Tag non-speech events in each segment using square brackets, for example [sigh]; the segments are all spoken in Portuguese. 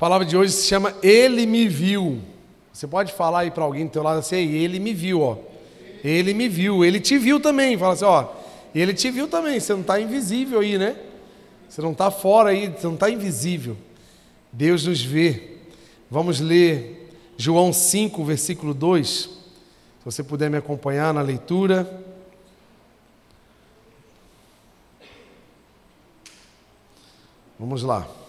palavra de hoje se chama Ele me viu. Você pode falar aí para alguém do teu lado assim, ele me viu, ó. Ele me viu, ele te viu também. Fala assim, ó, ele te viu também. Você não está invisível aí, né? Você não está fora aí, você não está invisível. Deus nos vê. Vamos ler João 5, versículo 2. Se você puder me acompanhar na leitura. Vamos lá.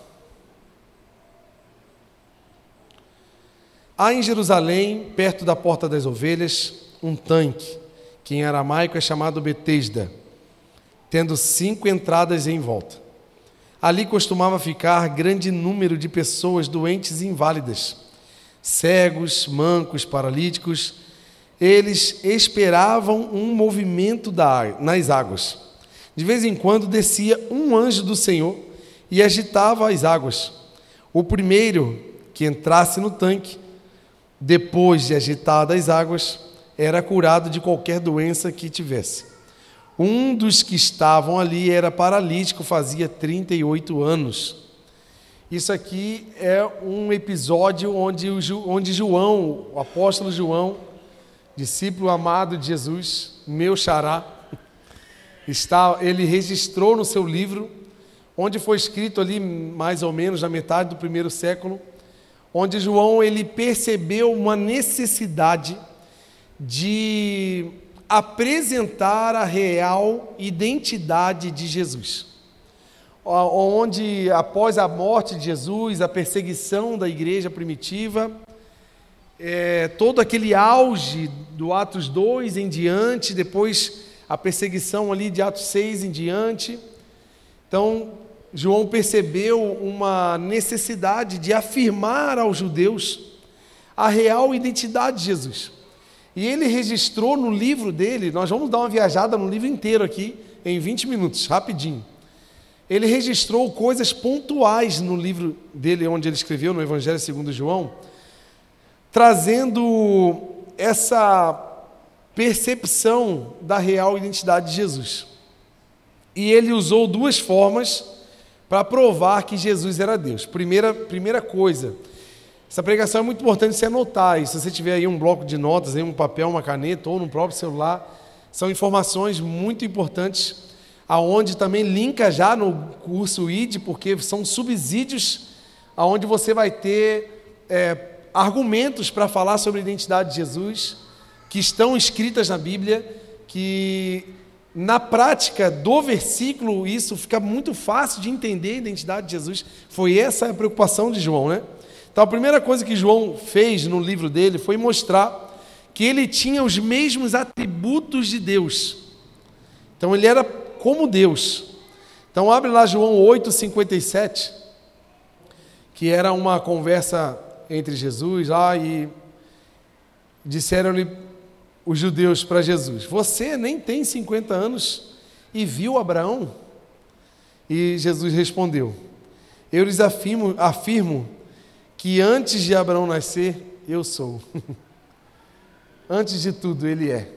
Há em Jerusalém, perto da Porta das Ovelhas, um tanque, que em aramaico é chamado Betesda, tendo cinco entradas em volta. Ali costumava ficar grande número de pessoas doentes e inválidas, cegos, mancos, paralíticos. Eles esperavam um movimento da, nas águas. De vez em quando descia um anjo do Senhor e agitava as águas. O primeiro que entrasse no tanque depois de agitadas as águas, era curado de qualquer doença que tivesse. Um dos que estavam ali era paralítico, fazia 38 anos. Isso aqui é um episódio onde, onde João, o apóstolo João, discípulo amado de Jesus, meu xará, está, ele registrou no seu livro, onde foi escrito ali mais ou menos na metade do primeiro século, onde João ele percebeu uma necessidade de apresentar a real identidade de Jesus. Onde, após a morte de Jesus, a perseguição da igreja primitiva, é, todo aquele auge do Atos 2 em diante, depois a perseguição ali de Atos 6 em diante. Então, João percebeu uma necessidade de afirmar aos judeus a real identidade de Jesus. E ele registrou no livro dele, nós vamos dar uma viajada no livro inteiro aqui, em 20 minutos, rapidinho. Ele registrou coisas pontuais no livro dele, onde ele escreveu, no Evangelho segundo João, trazendo essa percepção da real identidade de Jesus. E ele usou duas formas para provar que Jesus era Deus. Primeira, primeira coisa, essa pregação é muito importante você anotar. E se você tiver aí um bloco de notas, aí um papel, uma caneta ou no próprio celular, são informações muito importantes, aonde também linka já no curso ID, porque são subsídios aonde você vai ter é, argumentos para falar sobre a identidade de Jesus, que estão escritas na Bíblia, que na prática do versículo, isso fica muito fácil de entender a identidade de Jesus. Foi essa a preocupação de João, né? Então, a primeira coisa que João fez no livro dele foi mostrar que ele tinha os mesmos atributos de Deus. Então, ele era como Deus. Então, abre lá João 8,57, que era uma conversa entre Jesus lá e disseram-lhe os judeus para Jesus: Você nem tem 50 anos e viu Abraão? E Jesus respondeu: Eu lhes afirmo, afirmo que antes de Abraão nascer, eu sou. [laughs] antes de tudo, ele é.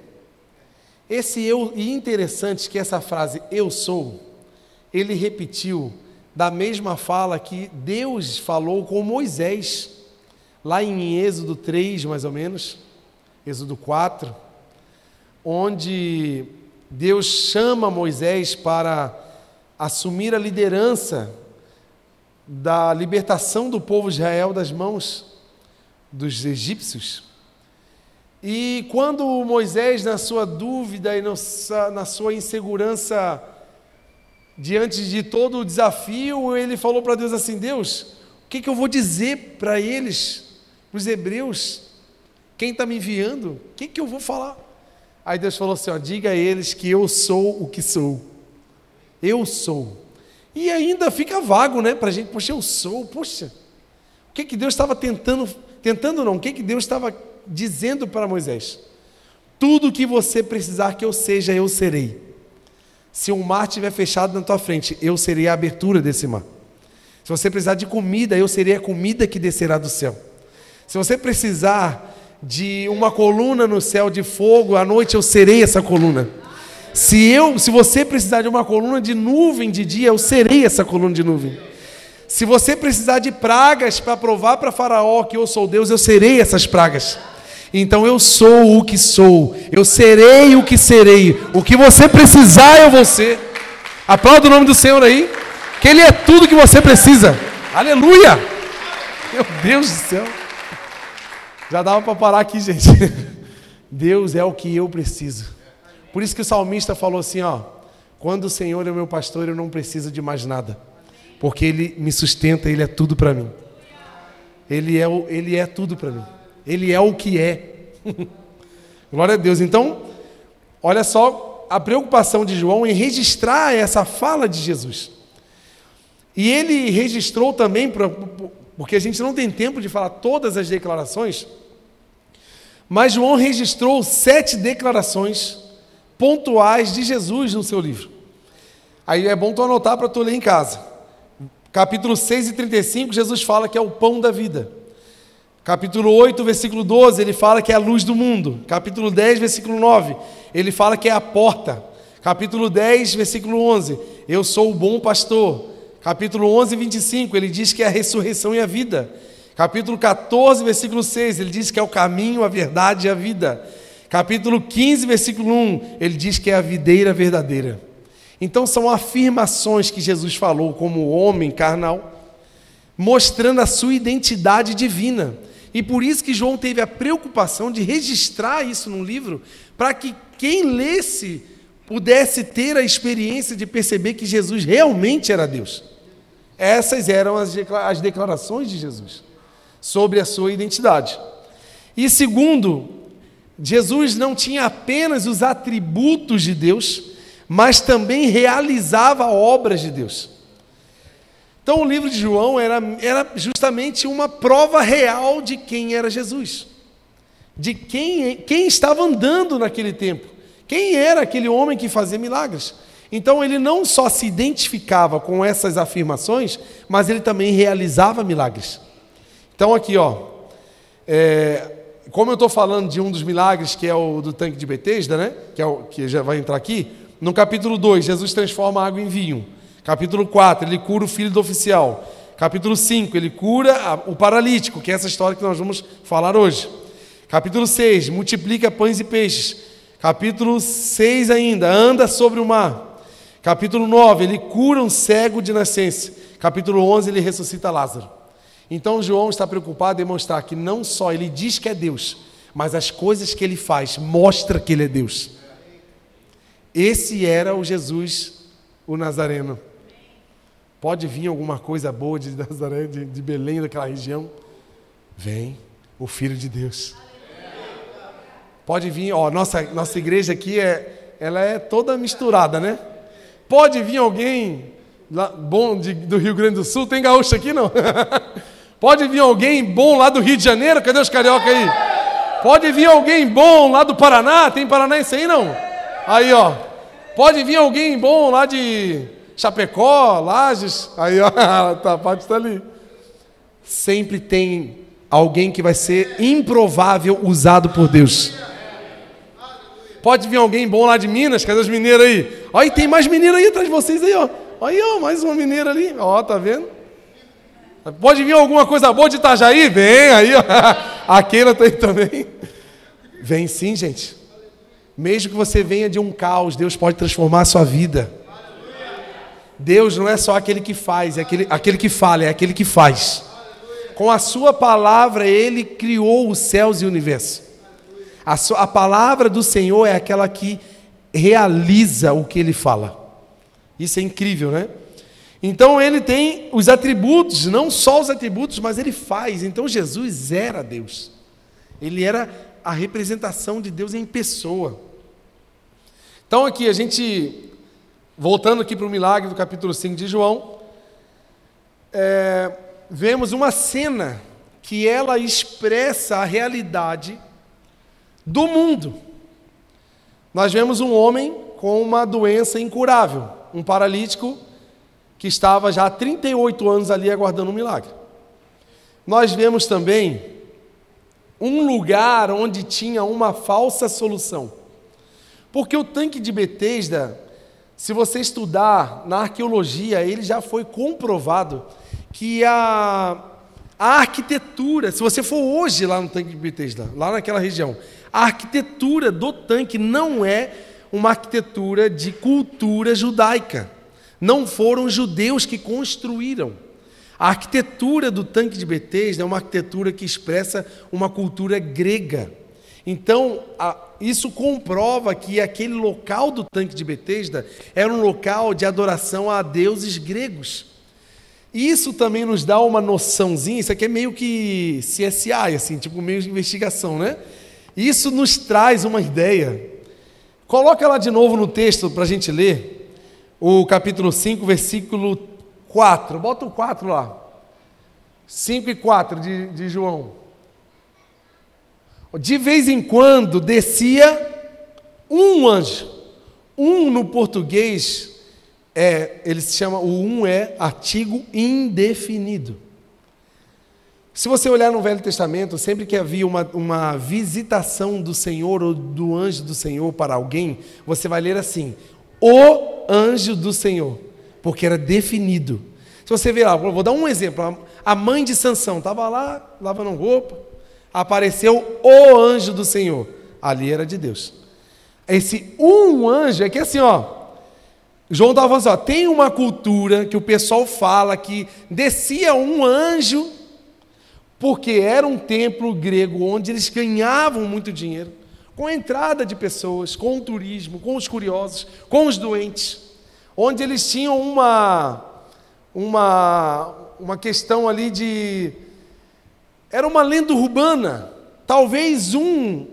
Esse eu, e interessante que essa frase eu sou, ele repetiu da mesma fala que Deus falou com Moisés, lá em Êxodo 3, mais ou menos. Êxodo 4, onde Deus chama Moisés para assumir a liderança da libertação do povo de Israel das mãos dos egípcios. E quando Moisés, na sua dúvida e na sua insegurança, diante de todo o desafio, ele falou para Deus assim: Deus, o que, que eu vou dizer para eles, para os hebreus? Quem está me enviando? O que, que eu vou falar? Aí Deus falou assim: ó, diga a eles que eu sou o que sou. Eu sou. E ainda fica vago, né? Para a gente, poxa, eu sou, poxa. O que, que Deus estava tentando, tentando não, o que, que Deus estava dizendo para Moisés? Tudo que você precisar que eu seja, eu serei. Se um mar estiver fechado na tua frente, eu serei a abertura desse mar. Se você precisar de comida, eu serei a comida que descerá do céu. Se você precisar de uma coluna no céu de fogo, à noite eu serei essa coluna. Se eu, se você precisar de uma coluna de nuvem de dia, eu serei essa coluna de nuvem. Se você precisar de pragas para provar para Faraó que eu sou Deus, eu serei essas pragas. Então eu sou o que sou, eu serei o que serei. O que você precisar, eu vou ser. Aplauda o nome do Senhor aí, que Ele é tudo que você precisa. Aleluia! Meu Deus do céu. Já dava para parar aqui, gente. [laughs] Deus é o que eu preciso. Por isso que o salmista falou assim, ó: quando o Senhor é meu pastor, eu não preciso de mais nada, porque Ele me sustenta, Ele é tudo para mim. Ele é, o, ele é tudo para mim. Ele é o que é. [laughs] Glória a Deus. Então, olha só a preocupação de João em registrar essa fala de Jesus. E ele registrou também, porque a gente não tem tempo de falar todas as declarações, mas João registrou sete declarações pontuais de Jesus no seu livro. Aí é bom tu anotar para tu ler em casa. Capítulo 6 e 35, Jesus fala que é o pão da vida. Capítulo 8, versículo 12, ele fala que é a luz do mundo. Capítulo 10, versículo 9, ele fala que é a porta. Capítulo 10, versículo 11, eu sou o bom pastor. Capítulo 11, 25, ele diz que é a ressurreição e a vida. Capítulo 14, versículo 6, ele diz que é o caminho, a verdade e a vida. Capítulo 15, versículo 1, ele diz que é a videira verdadeira. Então são afirmações que Jesus falou como homem carnal, mostrando a sua identidade divina. E por isso que João teve a preocupação de registrar isso num livro, para que quem lesse pudesse ter a experiência de perceber que Jesus realmente era Deus. Essas eram as declarações de Jesus sobre a sua identidade. E segundo, Jesus não tinha apenas os atributos de Deus, mas também realizava obras de Deus. Então, o livro de João era, era justamente uma prova real de quem era Jesus, de quem, quem estava andando naquele tempo, quem era aquele homem que fazia milagres. Então, ele não só se identificava com essas afirmações, mas ele também realizava milagres. Então, aqui, ó, é, como eu estou falando de um dos milagres que é o do tanque de Betesda, né? Que, é o, que já vai entrar aqui, no capítulo 2, Jesus transforma água em vinho. Capítulo 4, ele cura o filho do oficial. Capítulo 5, ele cura o paralítico, que é essa história que nós vamos falar hoje. Capítulo 6, multiplica pães e peixes. Capítulo 6 ainda, anda sobre o mar. Capítulo 9, ele cura um cego de nascença. Capítulo 11, ele ressuscita Lázaro. Então João está preocupado em mostrar que não só ele diz que é Deus, mas as coisas que ele faz mostra que ele é Deus. Esse era o Jesus, o Nazareno. Pode vir alguma coisa boa de Nazaré, de, de Belém, daquela região? Vem, o Filho de Deus. Pode vir, ó, nossa, nossa igreja aqui é, ela é toda misturada, né? Pode vir alguém lá, bom de, do Rio Grande do Sul, tem gaúcho aqui não? [laughs] Pode vir alguém bom lá do Rio de Janeiro, cadê os carioca aí? Pode vir alguém bom lá do Paraná, tem paranaense aí não? Aí ó, pode vir alguém bom lá de Chapecó, Lages, aí ó, [laughs] tá, pode estar ali. Sempre tem alguém que vai ser improvável usado por Deus. Pode vir alguém bom lá de Minas, cadê os mineiros aí? Olha, tem mais mineiro aí atrás de vocês aí, ó. Olha, ó, mais uma mineira ali, ó, tá vendo? Pode vir alguma coisa boa de Itajaí? Vem aí, ó. [laughs] A Keila tá aí também. Vem sim, gente. Mesmo que você venha de um caos, Deus pode transformar a sua vida. Deus não é só aquele que faz, é aquele, aquele que fala, é aquele que faz. Com a sua palavra, ele criou os céus e o universo. A, sua, a palavra do Senhor é aquela que realiza o que ele fala. Isso é incrível, né? Então ele tem os atributos, não só os atributos, mas ele faz. Então Jesus era Deus. Ele era a representação de Deus em pessoa. Então aqui a gente Voltando aqui para o milagre do capítulo 5 de João, é, vemos uma cena que ela expressa a realidade do mundo. Nós vemos um homem com uma doença incurável, um paralítico que estava já há 38 anos ali aguardando um milagre. Nós vemos também um lugar onde tinha uma falsa solução. Porque o tanque de Betesda se você estudar na arqueologia, ele já foi comprovado que a, a arquitetura, se você for hoje lá no tanque de Bethesda, lá naquela região, a arquitetura do tanque não é uma arquitetura de cultura judaica. Não foram judeus que construíram. A arquitetura do tanque de Betesda é uma arquitetura que expressa uma cultura grega. Então, isso comprova que aquele local do tanque de Betesda era um local de adoração a deuses gregos. Isso também nos dá uma noçãozinha, isso aqui é meio que CSI, assim, tipo meio de investigação, né? Isso nos traz uma ideia. Coloca lá de novo no texto para a gente ler, o capítulo 5, versículo 4. Bota o 4 lá. 5 e 4 de, de João. De vez em quando descia um anjo. Um no português é, ele se chama, o um é artigo indefinido. Se você olhar no Velho Testamento, sempre que havia uma, uma visitação do Senhor ou do anjo do Senhor para alguém, você vai ler assim: o anjo do Senhor, porque era definido. Se você ver lá, vou dar um exemplo: a mãe de Sansão estava lá lavando roupa, apareceu o anjo do Senhor, ali era de Deus. Esse um anjo é que assim, ó, João estava falando assim, ó, tem uma cultura que o pessoal fala que descia um anjo porque era um templo grego onde eles ganhavam muito dinheiro, com a entrada de pessoas, com o turismo, com os curiosos, com os doentes, onde eles tinham uma uma uma questão ali de era uma lenda urbana. Talvez um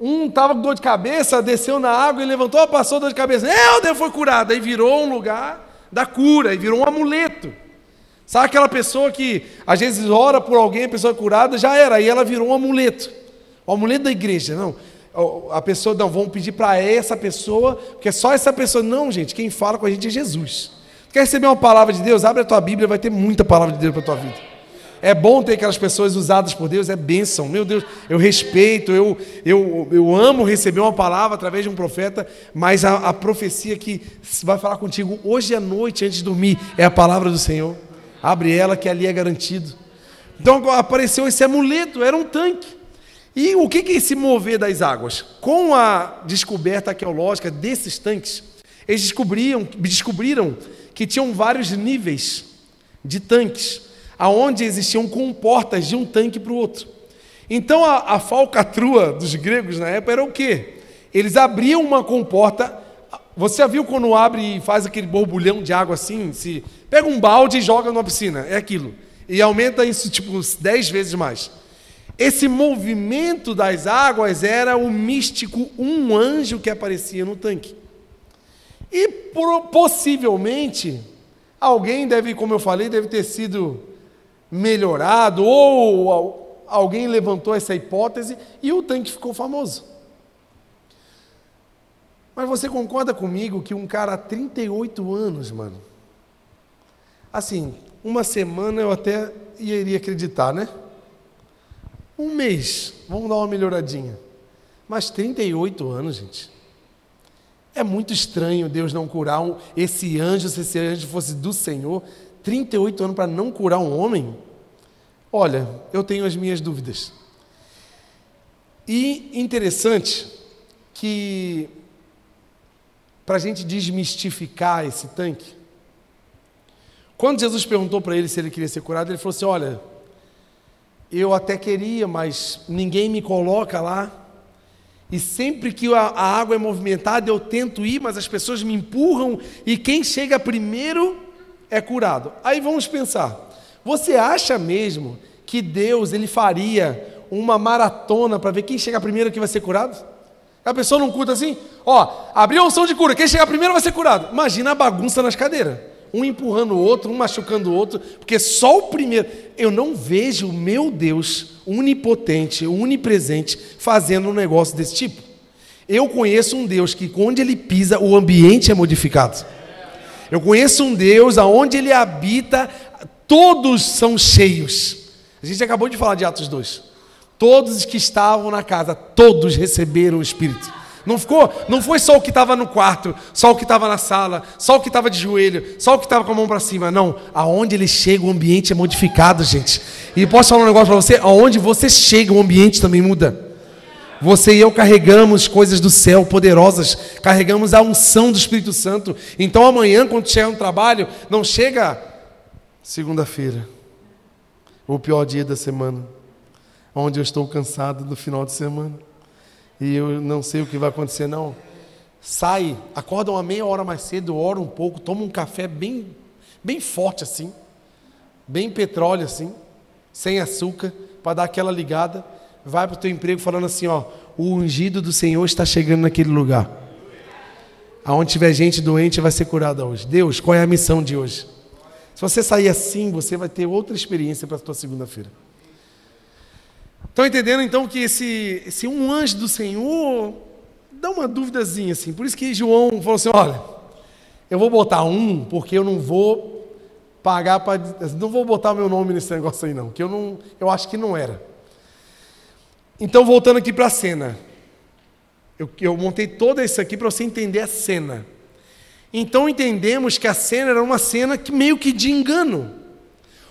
um estava com dor de cabeça, desceu na água e levantou, passou dor de cabeça. Deus foi curado. Aí virou um lugar da cura, e virou um amuleto. Sabe aquela pessoa que às vezes ora por alguém, a pessoa é curada, já era, aí ela virou um amuleto. O amuleto da igreja, não. A pessoa, não, vamos pedir para essa pessoa, porque é só essa pessoa. Não, gente, quem fala com a gente é Jesus. Quer receber uma palavra de Deus? Abre a tua Bíblia, vai ter muita palavra de Deus para a tua vida. É bom ter aquelas pessoas usadas por Deus, é bênção. Meu Deus, eu respeito, eu, eu, eu amo receber uma palavra através de um profeta, mas a, a profecia que vai falar contigo hoje à noite, antes de dormir, é a palavra do Senhor. Abre ela que ali é garantido. Então apareceu esse amuleto, era um tanque. E o que é esse mover das águas? Com a descoberta arqueológica desses tanques, eles descobriam, descobriram que tinham vários níveis de tanques, aonde existiam comportas de um tanque para o outro. Então a, a falcatrua dos gregos na época era o quê? Eles abriam uma comporta. Você já viu quando abre e faz aquele borbulhão de água assim? Se Pega um balde e joga numa piscina, é aquilo. E aumenta isso tipo 10 vezes mais. Esse movimento das águas era o místico um anjo que aparecia no tanque. E possivelmente alguém deve, como eu falei, deve ter sido melhorado ou alguém levantou essa hipótese e o tanque ficou famoso. Mas você concorda comigo que um cara há 38 anos, mano, Assim, uma semana eu até iria acreditar, né? Um mês, vamos dar uma melhoradinha. Mas 38 anos, gente. É muito estranho Deus não curar um, esse anjo, se esse anjo fosse do Senhor, 38 anos para não curar um homem. Olha, eu tenho as minhas dúvidas. E interessante que, para a gente desmistificar esse tanque, quando Jesus perguntou para ele se ele queria ser curado, ele falou assim: Olha, eu até queria, mas ninguém me coloca lá. E sempre que a, água é movimentada, eu tento ir, mas as pessoas me empurram e quem chega primeiro é curado. Aí vamos pensar: você acha mesmo que Deus ele faria uma maratona para ver quem chega primeiro que vai ser curado? A pessoa não curta assim, ó, abriu a unção de cura, quem chegar primeiro vai ser curado. Imagina a bagunça nas cadeiras um empurrando o outro, um machucando o outro, porque só o primeiro. Eu não vejo o meu Deus onipotente, onipresente, fazendo um negócio desse tipo. Eu conheço um Deus que, onde ele pisa, o ambiente é modificado. Eu conheço um Deus aonde ele habita, todos são cheios. A gente acabou de falar de Atos 2. Todos que estavam na casa, todos receberam o Espírito. Não ficou, não foi só o que estava no quarto, só o que estava na sala, só o que estava de joelho, só o que estava com a mão para cima. Não, aonde ele chega o ambiente é modificado, gente. E posso falar um negócio para você, aonde você chega o ambiente também muda. Você e eu carregamos coisas do céu poderosas, carregamos a unção do Espírito Santo. Então amanhã, quando chegar no trabalho, não chega segunda-feira, o pior dia da semana, onde eu estou cansado do final de semana e eu não sei o que vai acontecer, não. Sai, acorda uma meia hora mais cedo, ora um pouco, toma um café bem, bem forte assim, bem petróleo assim, sem açúcar, para dar aquela ligada vai para o teu emprego falando assim, ó, o ungido do Senhor está chegando naquele lugar. Aonde tiver gente doente vai ser curada hoje. Deus, qual é a missão de hoje? Se você sair assim, você vai ter outra experiência para a tua segunda-feira. Estão entendendo então que esse, esse um anjo do Senhor dá uma duvidazinha assim. Por isso que João falou assim: olha, eu vou botar um, porque eu não vou pagar para. Não vou botar meu nome nesse negócio aí, não, que eu não. Eu acho que não era. Então, voltando aqui para a cena. Eu, eu montei toda isso aqui para você entender a cena. Então entendemos que a cena era uma cena que meio que de engano,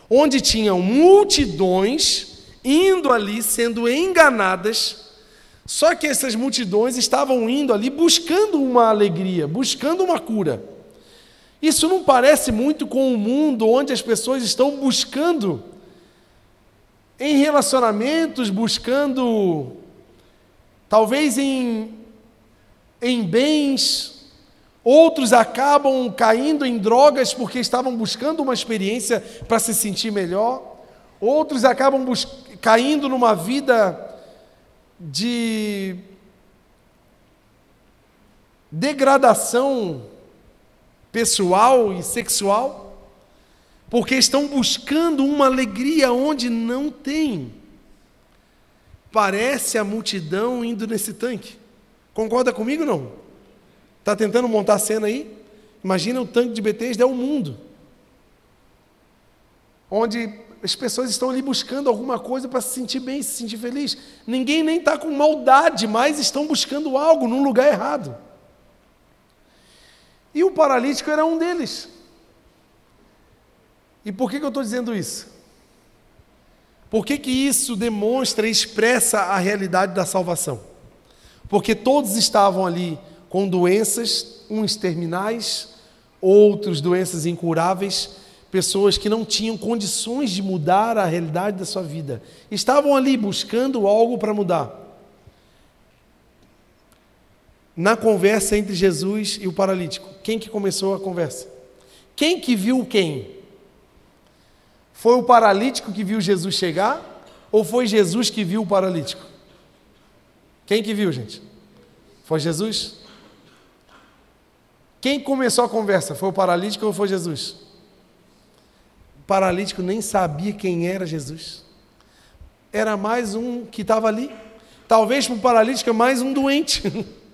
onde tinham multidões indo ali sendo enganadas, só que essas multidões estavam indo ali buscando uma alegria, buscando uma cura. Isso não parece muito com o mundo onde as pessoas estão buscando em relacionamentos, buscando, talvez em, em bens, outros acabam caindo em drogas porque estavam buscando uma experiência para se sentir melhor, outros acabam caindo numa vida de degradação pessoal e sexual porque estão buscando uma alegria onde não tem. Parece a multidão indo nesse tanque. Concorda comigo não? Está tentando montar a cena aí? Imagina o tanque de Betesda é o mundo. Onde as pessoas estão ali buscando alguma coisa para se sentir bem, se sentir feliz. Ninguém nem está com maldade, mas estão buscando algo num lugar errado. E o paralítico era um deles. E por que, que eu estou dizendo isso? Por que, que isso demonstra e expressa a realidade da salvação? Porque todos estavam ali com doenças, uns terminais, outros doenças incuráveis, pessoas que não tinham condições de mudar a realidade da sua vida. Estavam ali buscando algo para mudar. Na conversa entre Jesus e o paralítico, quem que começou a conversa? Quem que viu quem? Foi o paralítico que viu Jesus chegar ou foi Jesus que viu o paralítico? Quem que viu, gente? Foi Jesus? Quem começou a conversa? Foi o paralítico ou foi Jesus? Paralítico nem sabia quem era Jesus. Era mais um que estava ali. Talvez para o paralítico é mais um doente.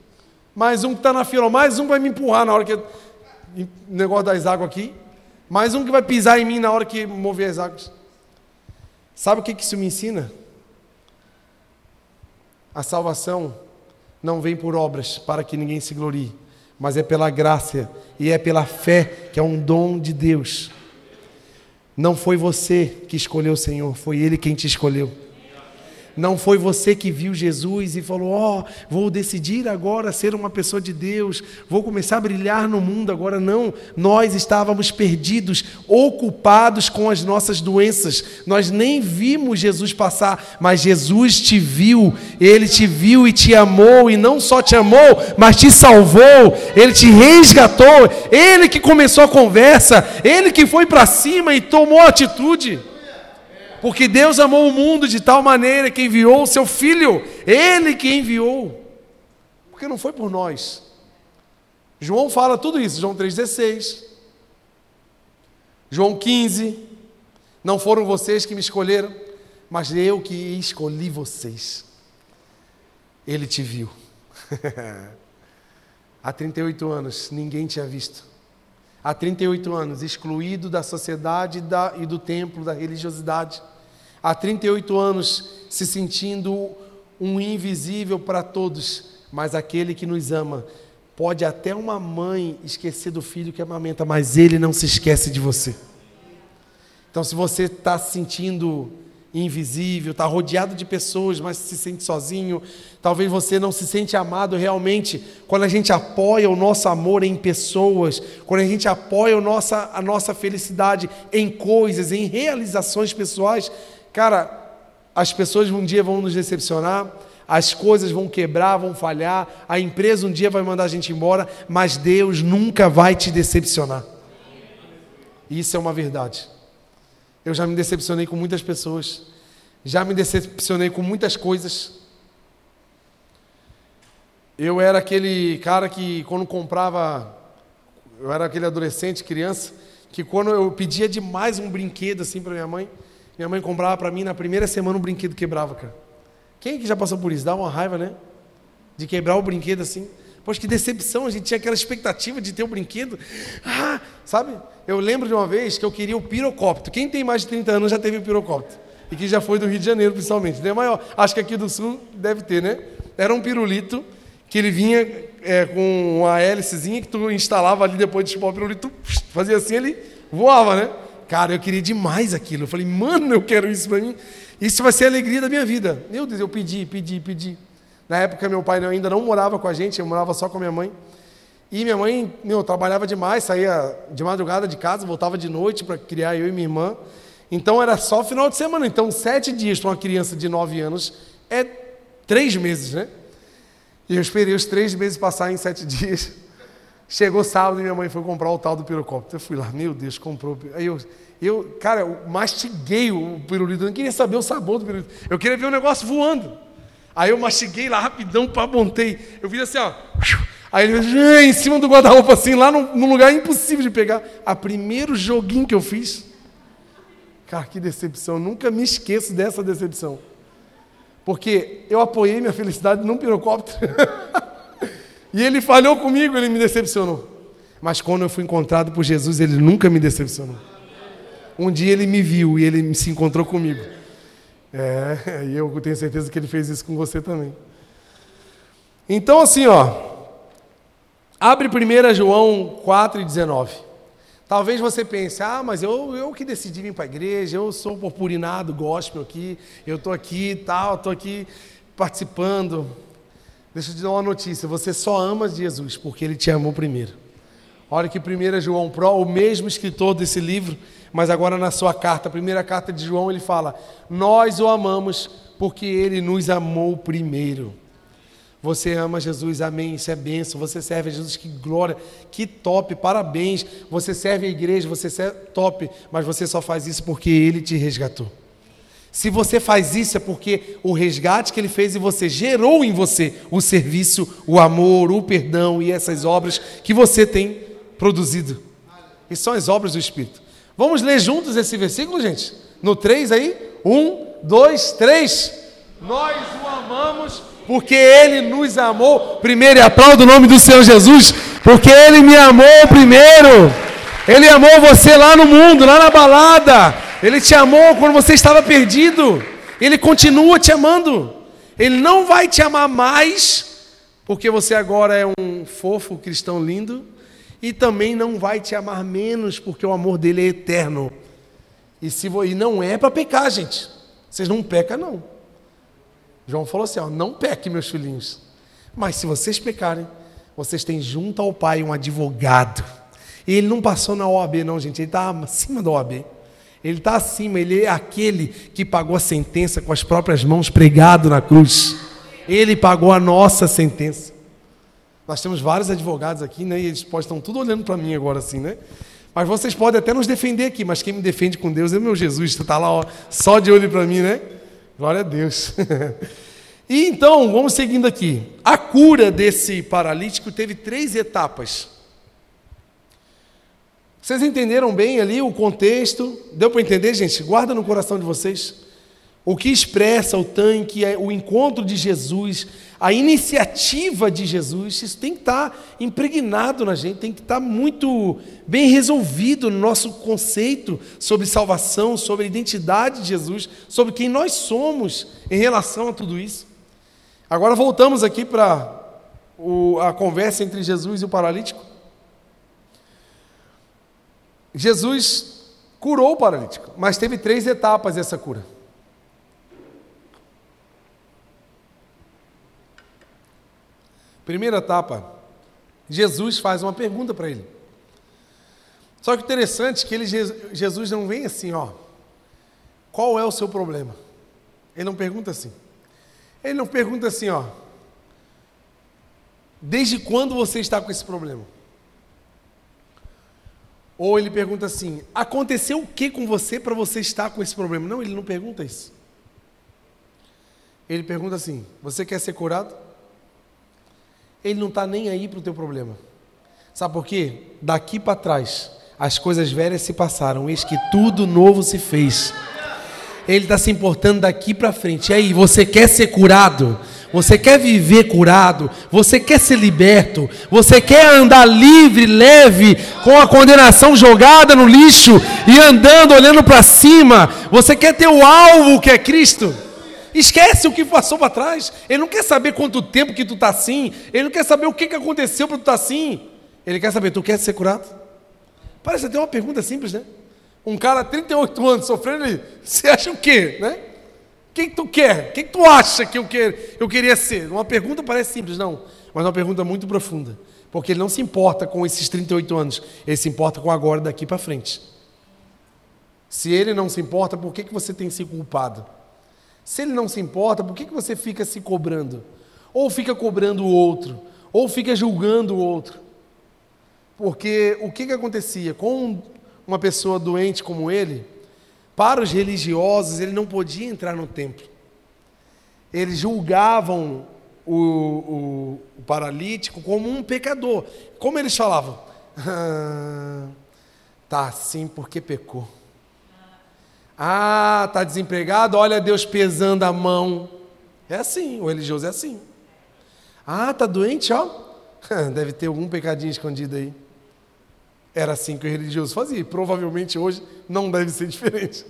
[laughs] mais um que está na fila. Mais um vai me empurrar na hora que. O negócio das águas aqui. Mais um que vai pisar em mim na hora que mover as águas. Sabe o que isso me ensina? A salvação não vem por obras para que ninguém se glorie, mas é pela graça e é pela fé, que é um dom de Deus. Não foi você que escolheu o Senhor, foi Ele quem te escolheu. Não foi você que viu Jesus e falou: Ó, oh, vou decidir agora ser uma pessoa de Deus, vou começar a brilhar no mundo agora. Não, nós estávamos perdidos, ocupados com as nossas doenças. Nós nem vimos Jesus passar, mas Jesus te viu, Ele te viu e te amou, e não só te amou, mas te salvou, Ele te resgatou, Ele que começou a conversa, Ele que foi para cima e tomou atitude. Porque Deus amou o mundo de tal maneira que enviou o seu Filho, Ele que enviou. Porque não foi por nós. João fala tudo isso, João 3,16. João 15. Não foram vocês que me escolheram, mas eu que escolhi vocês. Ele te viu. [laughs] Há 38 anos, ninguém tinha visto. Há 38 anos, excluído da sociedade e do templo, da religiosidade há 38 anos se sentindo um invisível para todos, mas aquele que nos ama. Pode até uma mãe esquecer do filho que amamenta, mas ele não se esquece de você. Então, se você está se sentindo invisível, está rodeado de pessoas, mas se sente sozinho. Talvez você não se sente amado realmente quando a gente apoia o nosso amor em pessoas, quando a gente apoia a nossa, a nossa felicidade em coisas, em realizações pessoais. Cara, as pessoas um dia vão nos decepcionar, as coisas vão quebrar, vão falhar, a empresa um dia vai mandar a gente embora, mas Deus nunca vai te decepcionar. Isso é uma verdade. Eu já me decepcionei com muitas pessoas. Já me decepcionei com muitas coisas. Eu era aquele cara que, quando comprava, eu era aquele adolescente, criança, que quando eu pedia demais um brinquedo assim para minha mãe, minha mãe comprava para mim, na primeira semana um brinquedo quebrava, cara. Quem que já passou por isso? Dá uma raiva, né? De quebrar o brinquedo assim. Poxa, que decepção, a gente tinha aquela expectativa de ter o um brinquedo. Ah, sabe? Eu lembro de uma vez que eu queria o pirocóptero. Quem tem mais de 30 anos já teve o pirocóptero. E que já foi do Rio de Janeiro, principalmente. Né? Maior. Acho que aqui do Sul deve ter, né? Era um pirulito que ele vinha é, com uma hélicezinha que tu instalava ali depois de chupar o pirulito, fazia assim, ele voava, né? Cara, eu queria demais aquilo. Eu falei, mano, eu quero isso para mim. Isso vai ser a alegria da minha vida. Meu Deus, eu pedi, pedi, pedi. Na época, meu pai ainda não morava com a gente, eu morava só com minha mãe. E minha mãe, meu, trabalhava demais, saía de madrugada de casa, voltava de noite para criar eu e minha irmã. Então era só final de semana. Então, sete dias para uma criança de nove anos é três meses, né? E eu esperei os três meses passar em sete [laughs] dias. Chegou sábado e minha mãe foi comprar o tal do pirocóptero. Eu fui lá, meu Deus, comprou. Aí eu, eu cara, eu mastiguei o pirulito. Eu não queria saber o sabor do pirulito. Eu queria ver o negócio voando. Aí eu mastiguei lá rapidão, montei. Eu fiz assim, ó. Aí ele em cima do guarda-roupa, assim, lá num, num, lugar impossível de pegar. A primeiro joguinho que eu fiz. Cara, que decepção. Nunca me esqueço dessa decepção. Porque eu apoiei minha felicidade num pirocóptero. [laughs] e ele falhou comigo, ele me decepcionou. Mas quando eu fui encontrado por Jesus, ele nunca me decepcionou. Um dia ele me viu e ele se encontrou comigo. É, [laughs] e eu tenho certeza que ele fez isso com você também. Então, assim, ó. Abre 1 João 4,19. Talvez você pense, ah, mas eu, eu que decidi vir para a igreja, eu sou purpurinado, gospel aqui, eu estou aqui e tal, estou aqui participando. Deixa eu te dar uma notícia: você só ama Jesus porque ele te amou primeiro. Olha que 1 João Pro, o mesmo escritor desse livro, mas agora na sua carta, a primeira carta de João, ele fala: Nós o amamos porque ele nos amou primeiro. Você ama Jesus, amém, isso é bênção. Você serve a Jesus, que glória, que top, parabéns. Você serve a igreja, você serve top, mas você só faz isso porque ele te resgatou. Se você faz isso é porque o resgate que ele fez em você gerou em você o serviço, o amor, o perdão e essas obras que você tem produzido. E são as obras do Espírito. Vamos ler juntos esse versículo, gente? No 3 aí? 1, 2, 3. Nós o amamos porque Ele nos amou primeiro. E aplaudo o nome do Senhor Jesus, porque Ele me amou primeiro. Ele amou você lá no mundo, lá na balada. Ele te amou quando você estava perdido. Ele continua te amando. Ele não vai te amar mais, porque você agora é um fofo cristão lindo e também não vai te amar menos, porque o amor dele é eterno. E, se, e não é para pecar, gente. Vocês não pecam, não. João falou assim: ó, não peque, meus filhinhos. Mas se vocês pecarem, vocês têm junto ao Pai um advogado. E ele não passou na OAB, não, gente. Ele está acima da OAB. Ele está acima, ele é aquele que pagou a sentença com as próprias mãos pregado na cruz. Ele pagou a nossa sentença. Nós temos vários advogados aqui, né? E eles podem estar tudo olhando para mim agora assim, né? Mas vocês podem até nos defender aqui, mas quem me defende com Deus é meu Jesus, está lá ó, só de olho para mim, né? Glória a Deus. [laughs] e então, vamos seguindo aqui. A cura desse paralítico teve três etapas. Vocês entenderam bem ali o contexto? Deu para entender, gente? Guarda no coração de vocês. O que expressa o tanque, é o encontro de Jesus, a iniciativa de Jesus, isso tem que estar impregnado na gente, tem que estar muito bem resolvido no nosso conceito sobre salvação, sobre a identidade de Jesus, sobre quem nós somos em relação a tudo isso. Agora voltamos aqui para a conversa entre Jesus e o paralítico? Jesus curou o paralítico, mas teve três etapas essa cura. Primeira etapa, Jesus faz uma pergunta para ele. Só que interessante é que ele, Jesus não vem assim, ó. Qual é o seu problema? Ele não pergunta assim. Ele não pergunta assim, ó. Desde quando você está com esse problema? Ou ele pergunta assim: aconteceu o que com você para você estar com esse problema? Não, ele não pergunta isso. Ele pergunta assim: você quer ser curado? Ele não está nem aí para o teu problema. Sabe por quê? Daqui para trás, as coisas velhas se passaram, eis que tudo novo se fez. Ele está se importando daqui para frente. E aí, você quer ser curado? Você quer viver curado? Você quer ser liberto? Você quer andar livre, leve, com a condenação jogada no lixo e andando olhando para cima? Você quer ter o alvo que é Cristo? Esquece o que passou para trás. Ele não quer saber quanto tempo que tu está assim. Ele não quer saber o que, que aconteceu para tu estar tá assim. Ele quer saber, tu quer ser curado? Parece até uma pergunta simples, né? Um cara 38 anos sofrendo, [laughs] você acha o quê, né? O que, tu quer? O que, que tu acha que eu, quer, eu queria ser? Uma pergunta parece simples, não, mas uma pergunta muito profunda. Porque ele não se importa com esses 38 anos, ele se importa com agora daqui para frente. Se ele não se importa, por que, que você tem se culpado? Se ele não se importa, por que, que você fica se cobrando? Ou fica cobrando o outro, ou fica julgando o outro. Porque o que, que acontecia? Com uma pessoa doente como ele, para os religiosos, ele não podia entrar no templo. Eles julgavam o, o, o paralítico como um pecador. Como eles falavam? Ah, tá assim porque pecou. Ah, tá desempregado? Olha Deus pesando a mão. É assim, o religioso é assim. Ah, tá doente, ó. [laughs] Deve ter algum pecadinho escondido aí. Era assim que o religioso fazia. Provavelmente hoje não deve ser diferente.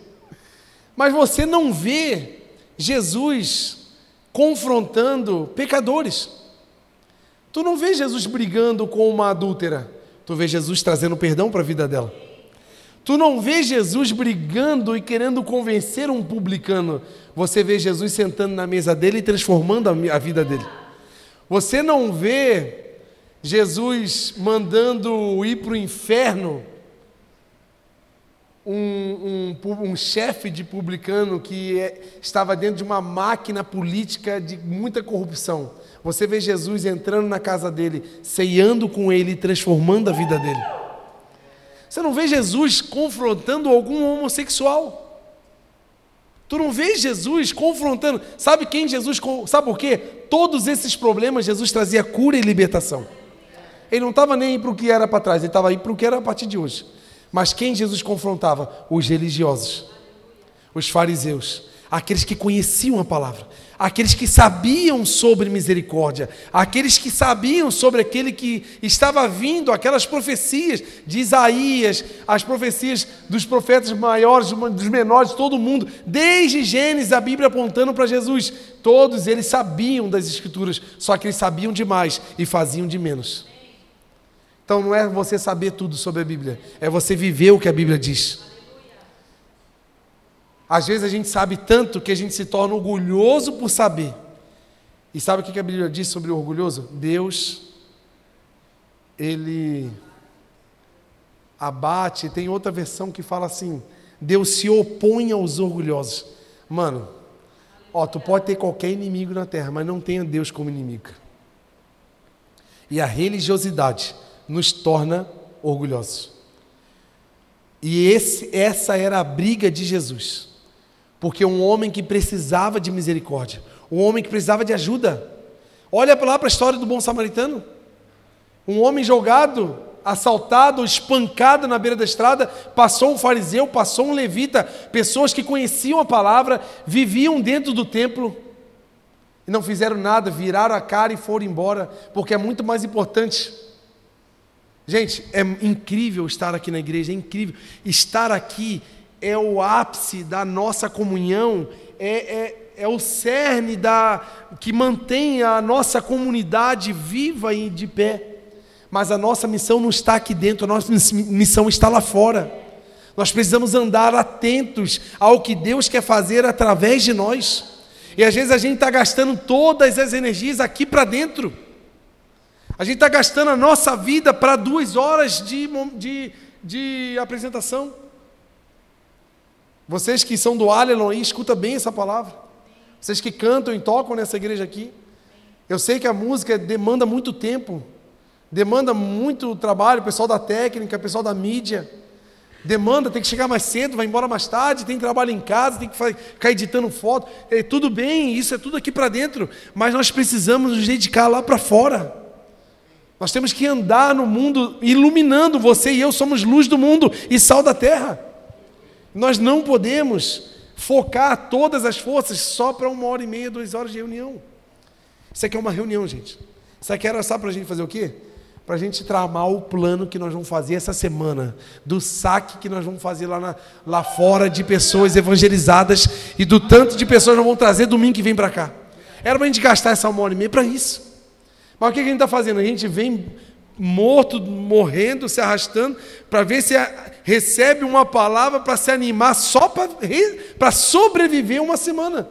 Mas você não vê Jesus confrontando pecadores. Tu não vê Jesus brigando com uma adúltera. Tu vê Jesus trazendo perdão para a vida dela. Tu não vê Jesus brigando e querendo convencer um publicano. Você vê Jesus sentando na mesa dele e transformando a vida dele. Você não vê Jesus mandando ir para o inferno um, um, um chefe de publicano que é, estava dentro de uma máquina política de muita corrupção. Você vê Jesus entrando na casa dele, ceando com ele transformando a vida dele. Você não vê Jesus confrontando algum homossexual. Tu não vê Jesus confrontando. Sabe quem Jesus. Sabe por quê? Todos esses problemas Jesus trazia cura e libertação. Ele não estava nem para o que era para trás, ele estava aí para o que era a partir de hoje. Mas quem Jesus confrontava? Os religiosos, os fariseus, aqueles que conheciam a palavra, aqueles que sabiam sobre misericórdia, aqueles que sabiam sobre aquele que estava vindo, aquelas profecias de Isaías, as profecias dos profetas maiores, dos menores, de todo mundo, desde Gênesis, a Bíblia apontando para Jesus. Todos eles sabiam das Escrituras, só que eles sabiam demais e faziam de menos. Então não é você saber tudo sobre a Bíblia, é você viver o que a Bíblia diz. Às vezes a gente sabe tanto que a gente se torna orgulhoso por saber. E sabe o que a Bíblia diz sobre o orgulhoso? Deus, ele abate. Tem outra versão que fala assim: Deus se opõe aos orgulhosos. Mano, ó, tu pode ter qualquer inimigo na terra, mas não tenha Deus como inimigo. E a religiosidade nos torna orgulhosos. E esse, essa era a briga de Jesus. Porque um homem que precisava de misericórdia, um homem que precisava de ajuda. Olha lá para a história do bom samaritano. Um homem jogado, assaltado, espancado na beira da estrada, passou um fariseu, passou um levita, pessoas que conheciam a palavra, viviam dentro do templo e não fizeram nada, viraram a cara e foram embora, porque é muito mais importante Gente, é incrível estar aqui na igreja, é incrível. Estar aqui é o ápice da nossa comunhão, é, é, é o cerne da, que mantém a nossa comunidade viva e de pé. Mas a nossa missão não está aqui dentro, a nossa missão está lá fora. Nós precisamos andar atentos ao que Deus quer fazer através de nós. E às vezes a gente está gastando todas as energias aqui para dentro. A gente está gastando a nossa vida para duas horas de, de, de apresentação. Vocês que são do Alelon aí, escuta bem essa palavra. Vocês que cantam e tocam nessa igreja aqui. Eu sei que a música demanda muito tempo, demanda muito trabalho, pessoal da técnica, pessoal da mídia. Demanda, tem que chegar mais cedo, vai embora mais tarde, tem trabalho em casa, tem que ficar editando foto. É, tudo bem, isso é tudo aqui para dentro, mas nós precisamos nos dedicar lá para fora. Nós temos que andar no mundo iluminando. Você e eu somos luz do mundo e sal da terra. Nós não podemos focar todas as forças só para uma hora e meia, duas horas de reunião. Isso aqui é uma reunião, gente. Isso aqui era só para a gente fazer o quê? Para a gente tramar o plano que nós vamos fazer essa semana, do saque que nós vamos fazer lá, na, lá fora de pessoas evangelizadas e do tanto de pessoas que nós vamos trazer domingo que vem para cá. Era para a gente gastar essa uma hora e meia para isso. Mas o que a gente está fazendo? A gente vem morto, morrendo, se arrastando, para ver se recebe uma palavra para se animar só para sobreviver uma semana.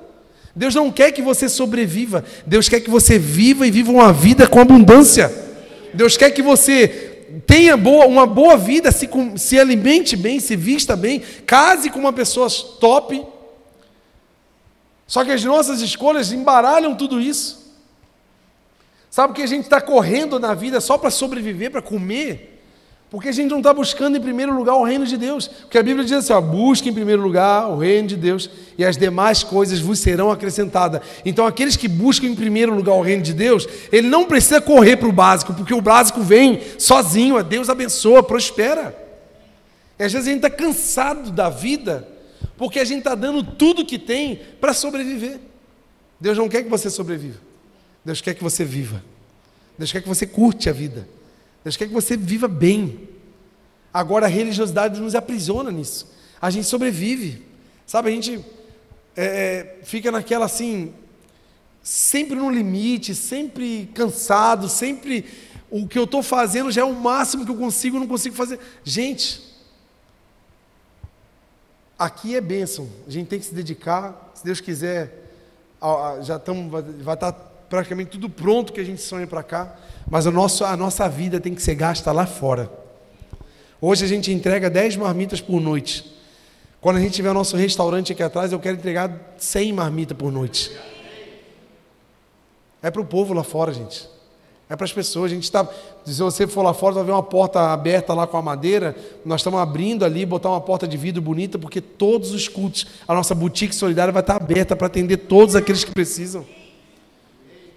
Deus não quer que você sobreviva, Deus quer que você viva e viva uma vida com abundância. Deus quer que você tenha boa, uma boa vida, se, se alimente bem, se vista bem, case com uma pessoa top. Só que as nossas escolhas embaralham tudo isso. Sabe que a gente está correndo na vida só para sobreviver, para comer? Porque a gente não está buscando em primeiro lugar o reino de Deus. Porque a Bíblia diz assim: ó, busque em primeiro lugar o reino de Deus e as demais coisas vos serão acrescentadas. Então, aqueles que buscam em primeiro lugar o reino de Deus, ele não precisa correr para o básico, porque o básico vem sozinho. A Deus abençoa, prospera. E às vezes a gente está cansado da vida, porque a gente está dando tudo que tem para sobreviver. Deus não quer que você sobreviva. Deus quer que você viva. Deus quer que você curte a vida. Deus quer que você viva bem. Agora a religiosidade nos aprisiona nisso. A gente sobrevive. Sabe, a gente é, é, fica naquela assim, sempre no limite, sempre cansado, sempre o que eu estou fazendo já é o máximo que eu consigo, não consigo fazer. Gente, aqui é bênção. A gente tem que se dedicar. Se Deus quiser, já estamos, vai estar praticamente tudo pronto que a gente sonha para cá, mas a nossa, a nossa vida tem que ser gasta lá fora. Hoje a gente entrega 10 marmitas por noite. Quando a gente tiver o nosso restaurante aqui atrás, eu quero entregar 100 marmitas por noite. É para o povo lá fora, gente. É para as pessoas. A gente está. Se você for lá fora, vai ver uma porta aberta lá com a madeira. Nós estamos abrindo ali, botar uma porta de vidro bonita, porque todos os cultos, a nossa boutique solidária vai estar aberta para atender todos aqueles que precisam.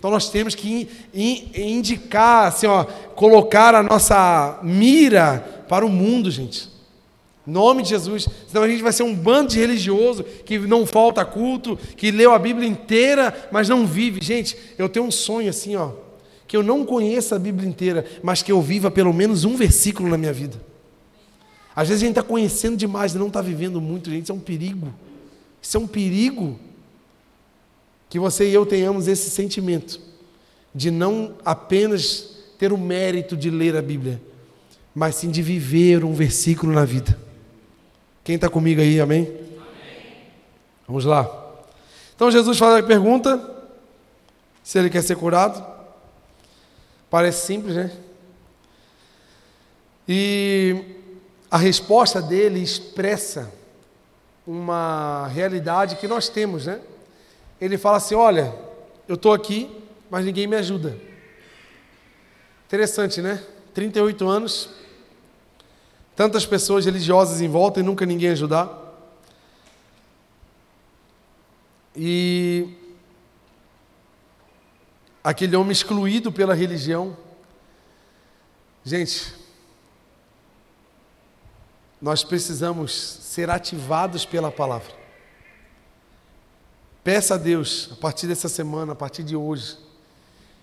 Então nós temos que indicar, assim, ó, colocar a nossa mira para o mundo, gente. Em nome de Jesus. Senão a gente vai ser um bando de religioso que não falta culto, que leu a Bíblia inteira, mas não vive. Gente, eu tenho um sonho assim, ó, que eu não conheça a Bíblia inteira, mas que eu viva pelo menos um versículo na minha vida. Às vezes a gente está conhecendo demais e não está vivendo muito, gente. Isso é um perigo. Isso é um perigo que você e eu tenhamos esse sentimento de não apenas ter o mérito de ler a Bíblia, mas sim de viver um versículo na vida. Quem está comigo aí, amém? amém? Vamos lá. Então Jesus faz a pergunta se ele quer ser curado. Parece simples, né? E a resposta dele expressa uma realidade que nós temos, né? Ele fala assim: Olha, eu estou aqui, mas ninguém me ajuda. Interessante, né? 38 anos, tantas pessoas religiosas em volta e nunca ninguém ajudar. E aquele homem excluído pela religião. Gente, nós precisamos ser ativados pela palavra. Peça a Deus, a partir dessa semana, a partir de hoje,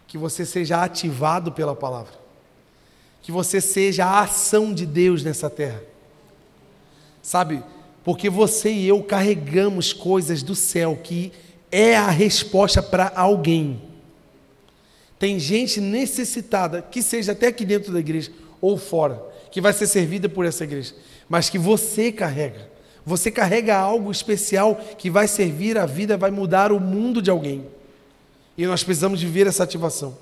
que você seja ativado pela palavra, que você seja a ação de Deus nessa terra. Sabe, Porque você e eu carregamos coisas do céu que é a resposta para alguém. Tem gente necessitada, que seja até aqui dentro da igreja ou fora, que vai ser servida por essa igreja, mas que você carrega. Você carrega algo especial que vai servir a vida, vai mudar o mundo de alguém. E nós precisamos viver essa ativação.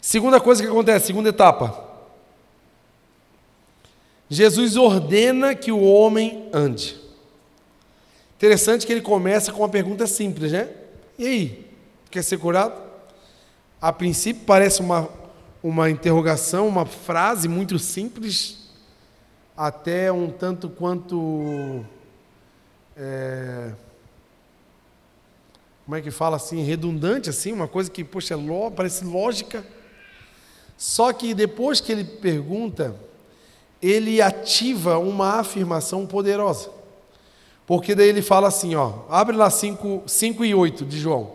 Segunda coisa que acontece, segunda etapa. Jesus ordena que o homem ande. Interessante que ele começa com uma pergunta simples, né? E aí, quer ser curado? A princípio parece uma, uma interrogação, uma frase muito simples, até um tanto quanto. É, como é que fala assim? Redundante, assim, uma coisa que, poxa, é parece lógica. Só que depois que ele pergunta, ele ativa uma afirmação poderosa. Porque daí ele fala assim, ó, abre lá 5, 5 e 8 de João.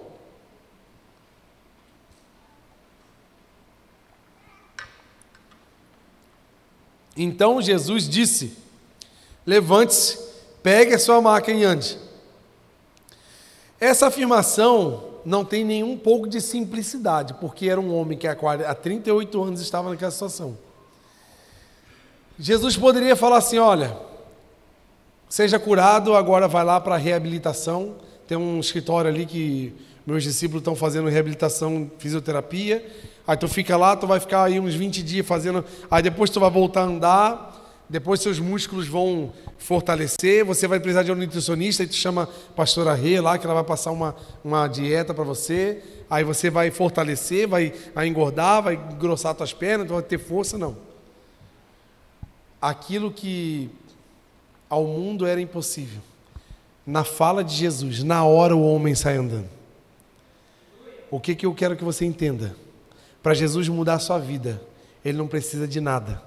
Então Jesus disse: Levante-se, pegue a sua maca e ande. Essa afirmação não tem nenhum pouco de simplicidade, porque era um homem que há 38 anos estava naquela situação. Jesus poderia falar assim: olha, seja curado, agora vai lá para a reabilitação. Tem um escritório ali que meus discípulos estão fazendo reabilitação, fisioterapia. Aí tu fica lá, tu vai ficar aí uns 20 dias fazendo. Aí depois tu vai voltar a andar. Depois seus músculos vão fortalecer. Você vai precisar de um nutricionista e tu chama a pastora Rê lá, que ela vai passar uma, uma dieta para você. Aí você vai fortalecer, vai, vai engordar, vai engrossar tuas pernas, tu vai ter força, não. Aquilo que ao mundo era impossível. Na fala de Jesus, na hora o homem sai andando. O que, que eu quero que você entenda? Para Jesus mudar a sua vida, ele não precisa de nada.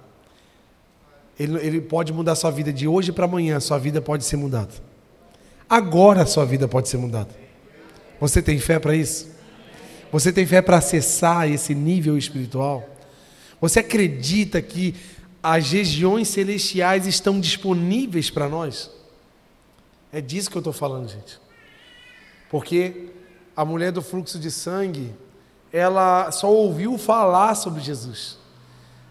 Ele, ele pode mudar a sua vida de hoje para amanhã, sua vida pode ser mudada. Agora a sua vida pode ser mudada. Você tem fé para isso? Você tem fé para acessar esse nível espiritual? Você acredita que as regiões celestiais estão disponíveis para nós? É disso que eu estou falando, gente. Porque a mulher do fluxo de sangue, ela só ouviu falar sobre Jesus.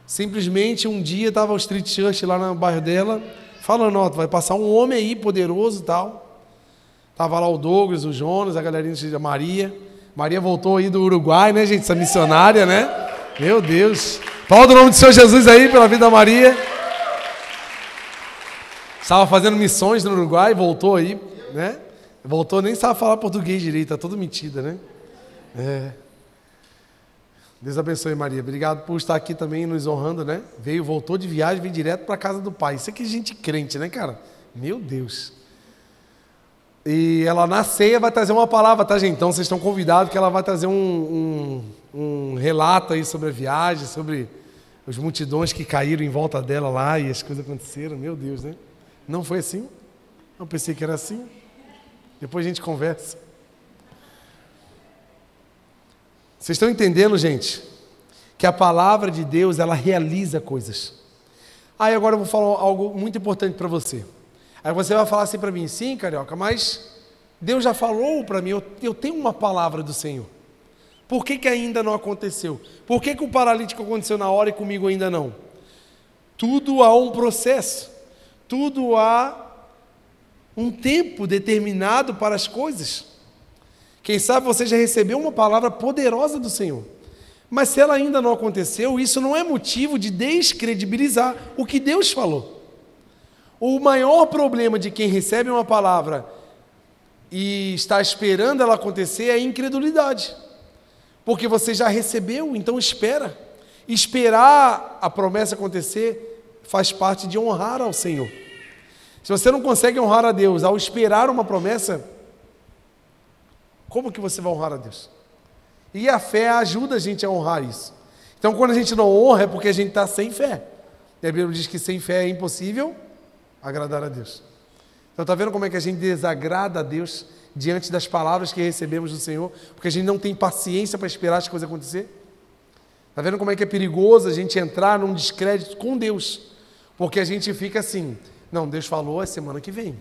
Simplesmente um dia estava o Street Church lá no bairro dela, falando, ó, vai passar um homem aí poderoso e tal. Tava lá o Douglas, o Jonas, a galerinha da Maria. Maria voltou aí do Uruguai, né, gente? Essa missionária, né? Meu Deus. Fala o nome do Senhor Jesus aí pela vida da Maria. Estava fazendo missões no Uruguai, voltou aí, né? Voltou, nem sabe falar português direito, tá tudo mentira, né? É. Deus abençoe, Maria. Obrigado por estar aqui também nos honrando, né? Veio, voltou de viagem, veio direto para casa do pai. Isso aqui é gente crente, né, cara? Meu Deus. E ela na ceia vai trazer uma palavra, tá, gente? Então vocês estão convidados que ela vai trazer um, um, um relato aí sobre a viagem, sobre os multidões que caíram em volta dela lá e as coisas aconteceram. Meu Deus, né? Não foi assim? Eu pensei que era assim. Depois a gente conversa. Vocês estão entendendo, gente? Que a palavra de Deus, ela realiza coisas. Aí agora eu vou falar algo muito importante para você. Aí você vai falar assim para mim, sim, carioca, mas Deus já falou para mim, eu, eu, tenho uma palavra do Senhor. Por que, que ainda não aconteceu? Por que, que o paralítico aconteceu na hora e comigo ainda não? Tudo há um processo, tudo há um tempo determinado para as coisas. Quem sabe você já recebeu uma palavra poderosa do Senhor. Mas se ela ainda não aconteceu, isso não é motivo de descredibilizar o que Deus falou. O maior problema de quem recebe uma palavra e está esperando ela acontecer é a incredulidade. Porque você já recebeu, então espera. Esperar a promessa acontecer faz parte de honrar ao Senhor. Se você não consegue honrar a Deus ao esperar uma promessa, como que você vai honrar a Deus? E a fé ajuda a gente a honrar isso. Então, quando a gente não honra, é porque a gente está sem fé. E a Bíblia diz que sem fé é impossível agradar a Deus. Então, está vendo como é que a gente desagrada a Deus diante das palavras que recebemos do Senhor? Porque a gente não tem paciência para esperar as coisas acontecer? Está vendo como é que é perigoso a gente entrar num descrédito com Deus? Porque a gente fica assim, Não, Deus falou é semana que vem.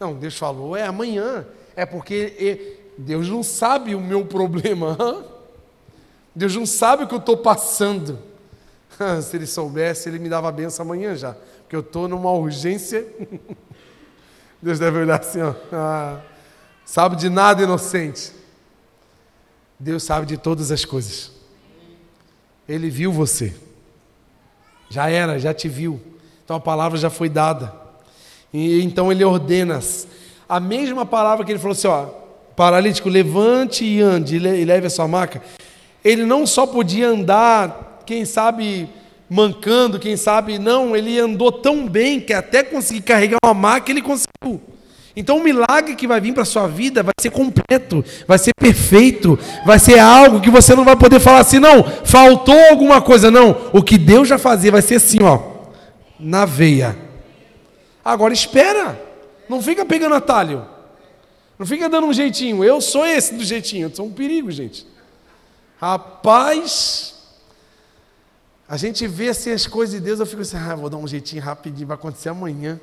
Não, Deus falou é amanhã. É porque Deus não sabe o meu problema. [laughs] Deus não sabe o que eu estou passando. [laughs] Se ele soubesse, ele me dava a benção amanhã já. Porque eu estou numa urgência. [laughs] Deus deve olhar assim, ó. Ah, sabe de nada, inocente. Deus sabe de todas as coisas. Ele viu você. Já era, já te viu. Então a palavra já foi dada. E então ele ordena a mesma palavra que ele falou assim, ó, paralítico, levante e ande e leve a sua maca. Ele não só podia andar, quem sabe mancando, quem sabe não, ele andou tão bem que até conseguir carregar uma maca ele conseguiu. Então o milagre que vai vir para a sua vida vai ser completo, vai ser perfeito, vai ser algo que você não vai poder falar assim, não, faltou alguma coisa, não. O que Deus já fazia vai ser assim, ó, na veia. Agora espera, não fica pegando atalho, não fica dando um jeitinho. Eu sou esse do jeitinho, eu sou um perigo, gente. Rapaz, a gente vê assim as coisas de Deus, eu fico assim, ah, vou dar um jeitinho rapidinho, vai acontecer amanhã.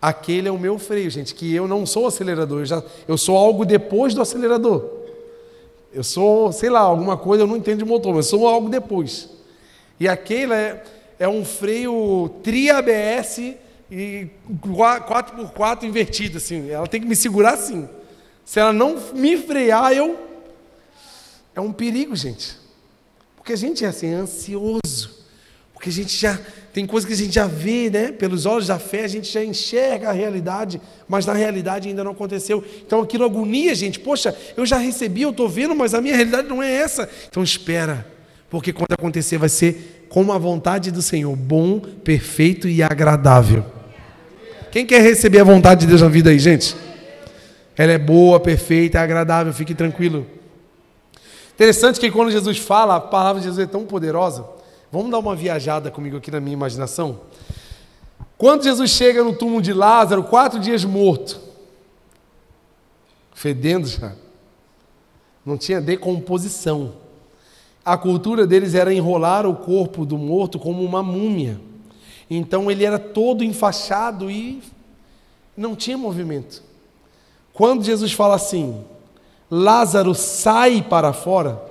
Aquele é o meu freio, gente, que eu não sou acelerador, eu, já, eu sou algo depois do acelerador. Eu sou, sei lá, alguma coisa, eu não entendo de motor, mas eu sou algo depois. E aquele é, é um freio tri-ABS e 4x4 invertido, assim. Ela tem que me segurar assim. Se ela não me frear, eu. É um perigo, gente. Porque a gente é assim, ansioso. Porque a gente já tem coisas que a gente já vê, né? Pelos olhos da fé, a gente já enxerga a realidade, mas na realidade ainda não aconteceu. Então aquilo agonia gente. Poxa, eu já recebi, eu estou vendo, mas a minha realidade não é essa. Então espera, porque quando acontecer vai ser como a vontade do Senhor, bom, perfeito e agradável. Quem quer receber a vontade de Deus na vida aí, gente? Ela é boa, perfeita, agradável, fique tranquilo. Interessante que quando Jesus fala, a palavra de Jesus é tão poderosa. Vamos dar uma viajada comigo aqui na minha imaginação? Quando Jesus chega no túmulo de Lázaro, quatro dias morto, fedendo já, não tinha decomposição. A cultura deles era enrolar o corpo do morto como uma múmia. Então ele era todo enfaixado e não tinha movimento. Quando Jesus fala assim, Lázaro sai para fora,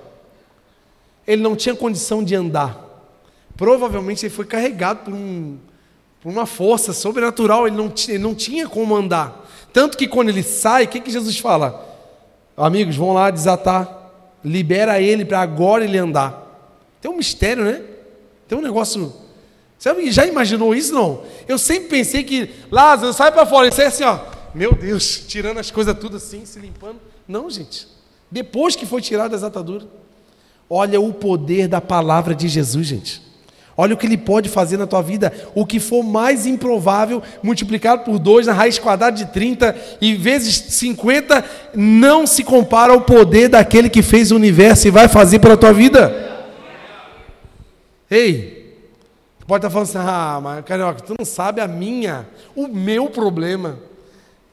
ele não tinha condição de andar. Provavelmente ele foi carregado por, um, por uma força sobrenatural, ele não, ele não tinha como andar. Tanto que quando ele sai, o que, que Jesus fala? Amigos, vão lá desatar, libera ele para agora ele andar. Tem um mistério, né? Tem um negócio. Você já imaginou isso não? Eu sempre pensei que Lázaro sai para fora, ele sai assim, ó. Meu Deus, tirando as coisas tudo assim, se limpando. Não, gente. Depois que foi tirado as ataduras. Olha o poder da palavra de Jesus, gente. Olha o que ele pode fazer na tua vida. O que for mais improvável, multiplicado por dois na raiz quadrada de 30 e vezes 50, não se compara ao poder daquele que fez o universo e vai fazer pela tua vida. Ei, pode estar falando assim, ah, mas carioca, tu não sabe a minha, o meu problema.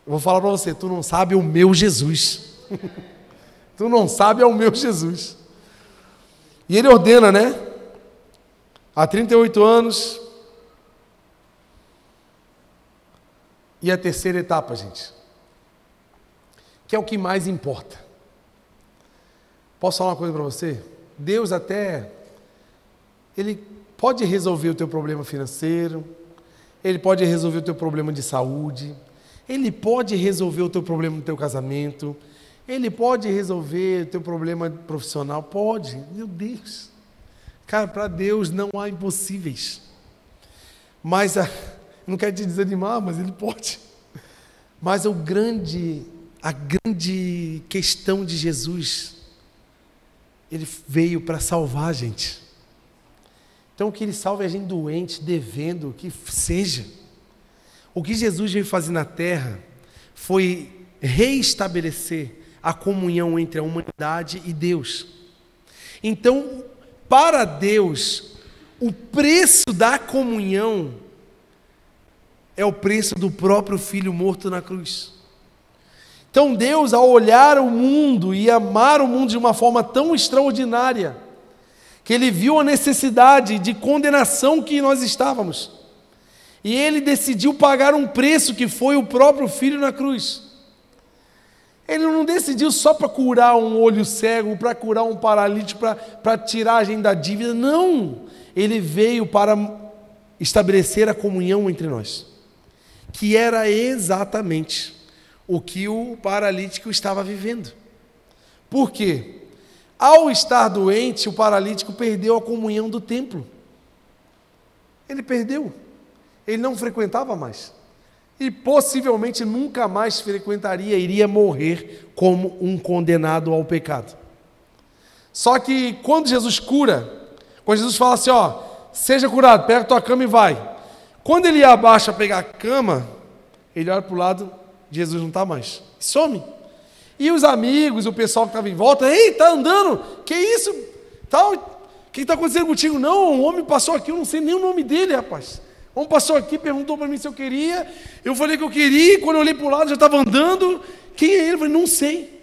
Eu vou falar para você, tu não sabe o meu Jesus. [laughs] tu não sabe é o meu Jesus. E ele ordena, né? Há 38 anos. E a terceira etapa, gente, que é o que mais importa. Posso falar uma coisa para você? Deus até ele pode resolver o teu problema financeiro, ele pode resolver o teu problema de saúde, ele pode resolver o teu problema no teu casamento, ele pode resolver o teu problema profissional, pode. Meu Deus. Cara, para Deus não há impossíveis. Mas, a, não quero te desanimar, mas Ele pode. Mas o grande, a grande questão de Jesus, Ele veio para salvar a gente. Então, que Ele salve a gente doente, devendo, que seja. O que Jesus veio fazer na terra foi reestabelecer a comunhão entre a humanidade e Deus. Então, para Deus, o preço da comunhão é o preço do próprio filho morto na cruz. Então Deus, ao olhar o mundo e amar o mundo de uma forma tão extraordinária, que ele viu a necessidade de condenação que nós estávamos, E ele decidiu pagar um preço que foi o próprio filho na cruz. Ele não decidiu só para curar um olho cego, para curar um paralítico, para tirar a gente da dívida. Não! Ele veio para estabelecer a comunhão entre nós, que era exatamente o que o paralítico estava vivendo. Por quê? Ao estar doente, o paralítico perdeu a comunhão do templo. Ele perdeu. Ele não frequentava mais. E possivelmente nunca mais frequentaria, iria morrer como um condenado ao pecado. Só que quando Jesus cura, quando Jesus fala assim, ó, seja curado, pega tua cama e vai. Quando ele abaixa a pegar a cama, ele olha para o lado, Jesus não está mais. Some. E os amigos, o pessoal que estava em volta, ei, tá andando, que isso? Tal, o que está acontecendo contigo? Não, um homem passou aqui, eu não sei nem o nome dele, rapaz. Um passou aqui, perguntou para mim se eu queria. Eu falei que eu queria, e quando eu olhei para o lado, já estava andando. Quem é ele? Eu falei, não sei.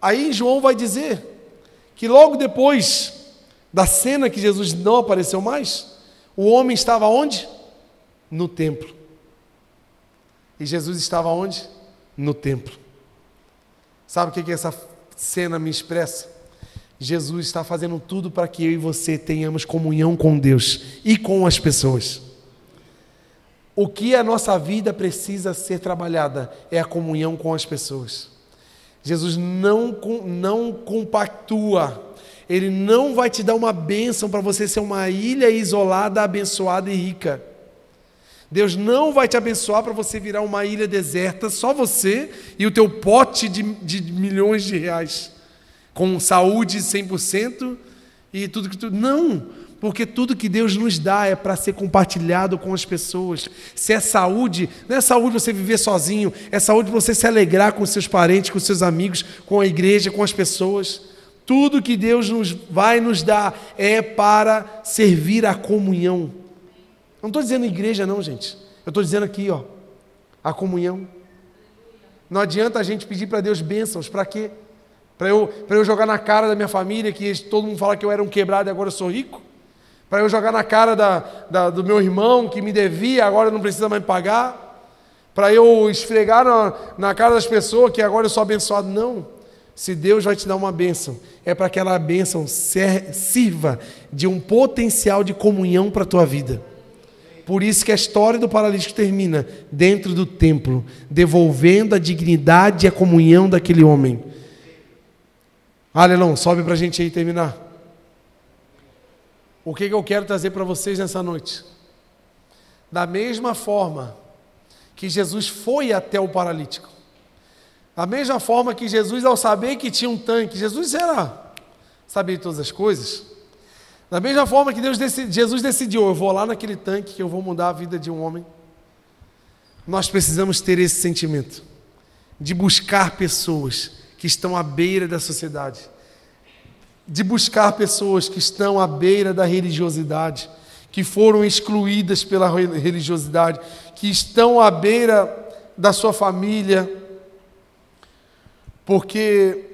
Aí João vai dizer que logo depois da cena que Jesus não apareceu mais, o homem estava onde? No templo. E Jesus estava onde? No templo. Sabe o que, que essa cena me expressa? Jesus está fazendo tudo para que eu e você tenhamos comunhão com Deus e com as pessoas. O que a nossa vida precisa ser trabalhada é a comunhão com as pessoas. Jesus não, não compactua, Ele não vai te dar uma bênção para você ser uma ilha isolada, abençoada e rica. Deus não vai te abençoar para você virar uma ilha deserta, só você e o teu pote de, de milhões de reais, com saúde 100% e tudo que tu. Não! Porque tudo que Deus nos dá é para ser compartilhado com as pessoas. Se é saúde, não é saúde você viver sozinho, é saúde você se alegrar com seus parentes, com seus amigos, com a igreja, com as pessoas. Tudo que Deus nos vai nos dar é para servir a comunhão. Não estou dizendo igreja, não, gente. Eu estou dizendo aqui, ó, a comunhão. Não adianta a gente pedir para Deus bênçãos, para quê? Para eu, eu jogar na cara da minha família que todo mundo fala que eu era um quebrado e agora eu sou rico? Para eu jogar na cara da, da, do meu irmão que me devia, agora não precisa mais pagar? Para eu esfregar na, na cara das pessoas que agora eu sou abençoado? Não. Se Deus vai te dar uma bênção, é para que aquela bênção sirva de um potencial de comunhão para a tua vida. Por isso que a história do paralítico termina dentro do templo, devolvendo a dignidade e a comunhão daquele homem. Alelão, sobe para a gente aí terminar. O que, que eu quero trazer para vocês nessa noite? Da mesma forma que Jesus foi até o paralítico, da mesma forma que Jesus, ao saber que tinha um tanque, Jesus era, sabia todas as coisas, da mesma forma que Deus Jesus decidiu, eu vou lá naquele tanque que eu vou mudar a vida de um homem. Nós precisamos ter esse sentimento de buscar pessoas que estão à beira da sociedade, de buscar pessoas que estão à beira da religiosidade, que foram excluídas pela religiosidade, que estão à beira da sua família, porque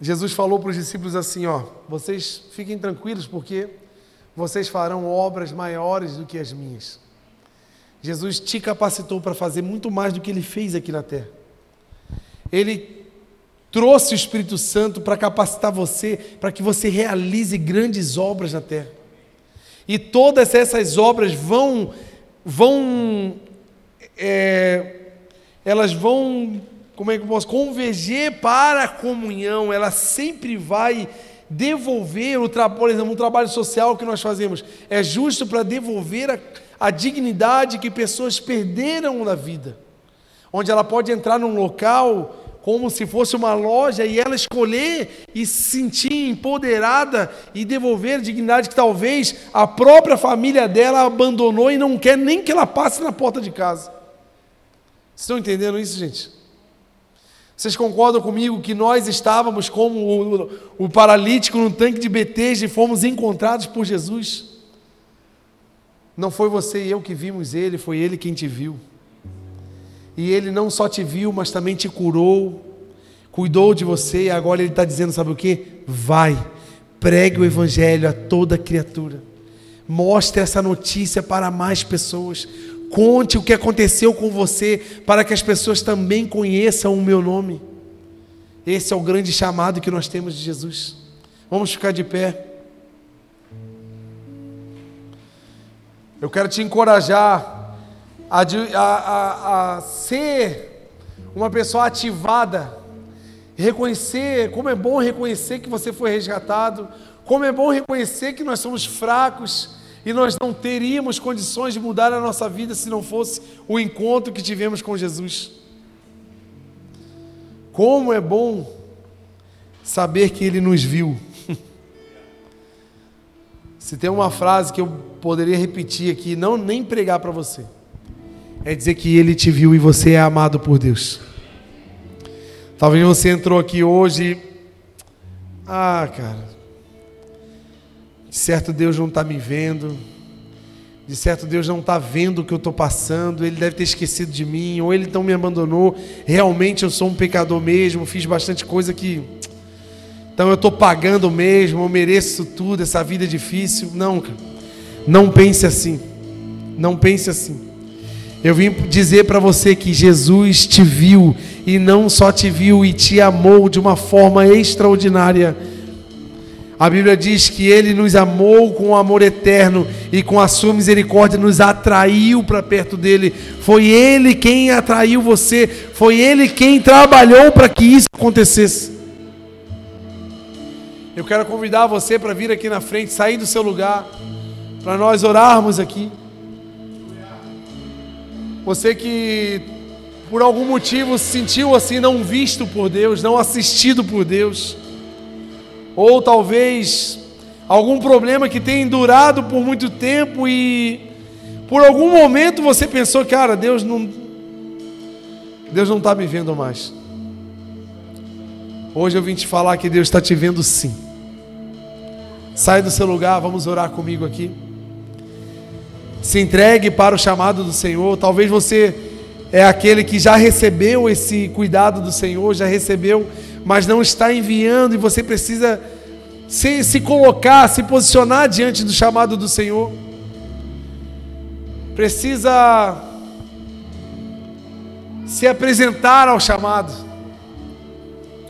Jesus falou para os discípulos assim: ó, vocês fiquem tranquilos, porque vocês farão obras maiores do que as minhas. Jesus te capacitou para fazer muito mais do que ele fez aqui na terra. Ele trouxe o Espírito Santo para capacitar você, para que você realize grandes obras na terra. E todas essas obras vão, vão, é, elas vão como é que eu posso converger para a comunhão, ela sempre vai devolver o por exemplo, um trabalho social que nós fazemos, é justo para devolver a, a dignidade que pessoas perderam na vida. Onde ela pode entrar num local como se fosse uma loja e ela escolher e se sentir empoderada e devolver dignidade que talvez a própria família dela abandonou e não quer nem que ela passe na porta de casa. Vocês estão entendendo isso, gente? Vocês concordam comigo que nós estávamos como o, o paralítico no tanque de Betesda e fomos encontrados por Jesus? Não foi você e eu que vimos ele, foi ele quem te viu. E ele não só te viu, mas também te curou, cuidou de você, e agora ele está dizendo: sabe o que? Vai, pregue o evangelho a toda criatura. Mostre essa notícia para mais pessoas. Conte o que aconteceu com você para que as pessoas também conheçam o meu nome. Esse é o grande chamado que nós temos de Jesus. Vamos ficar de pé. Eu quero te encorajar a, a, a, a ser uma pessoa ativada, reconhecer como é bom reconhecer que você foi resgatado, como é bom reconhecer que nós somos fracos e nós não teríamos condições de mudar a nossa vida se não fosse o encontro que tivemos com Jesus. Como é bom saber que Ele nos viu. [laughs] Se tem uma frase que eu poderia repetir aqui, não nem pregar para você, é dizer que Ele te viu e você é amado por Deus. Talvez você entrou aqui hoje, ah, cara, de certo Deus não está me vendo, de certo Deus não está vendo o que eu estou passando, Ele deve ter esquecido de mim, ou Ele então me abandonou. Realmente eu sou um pecador mesmo, fiz bastante coisa que então eu estou pagando mesmo, eu mereço tudo, essa vida é difícil. Não, não pense assim. Não pense assim. Eu vim dizer para você que Jesus te viu e não só te viu e te amou de uma forma extraordinária. A Bíblia diz que ele nos amou com um amor eterno e com a sua misericórdia nos atraiu para perto dele. Foi ele quem atraiu você, foi ele quem trabalhou para que isso acontecesse. Eu quero convidar você para vir aqui na frente, sair do seu lugar, para nós orarmos aqui. Você que por algum motivo se sentiu assim não visto por Deus, não assistido por Deus, ou talvez algum problema que tenha durado por muito tempo e por algum momento você pensou, cara, Deus não Deus não está me vendo mais. Hoje eu vim te falar que Deus está te vendo sim. Sai do seu lugar, vamos orar comigo aqui. Se entregue para o chamado do Senhor. Talvez você é aquele que já recebeu esse cuidado do Senhor, já recebeu, mas não está enviando e você precisa se, se colocar, se posicionar diante do chamado do Senhor. Precisa se apresentar ao chamado.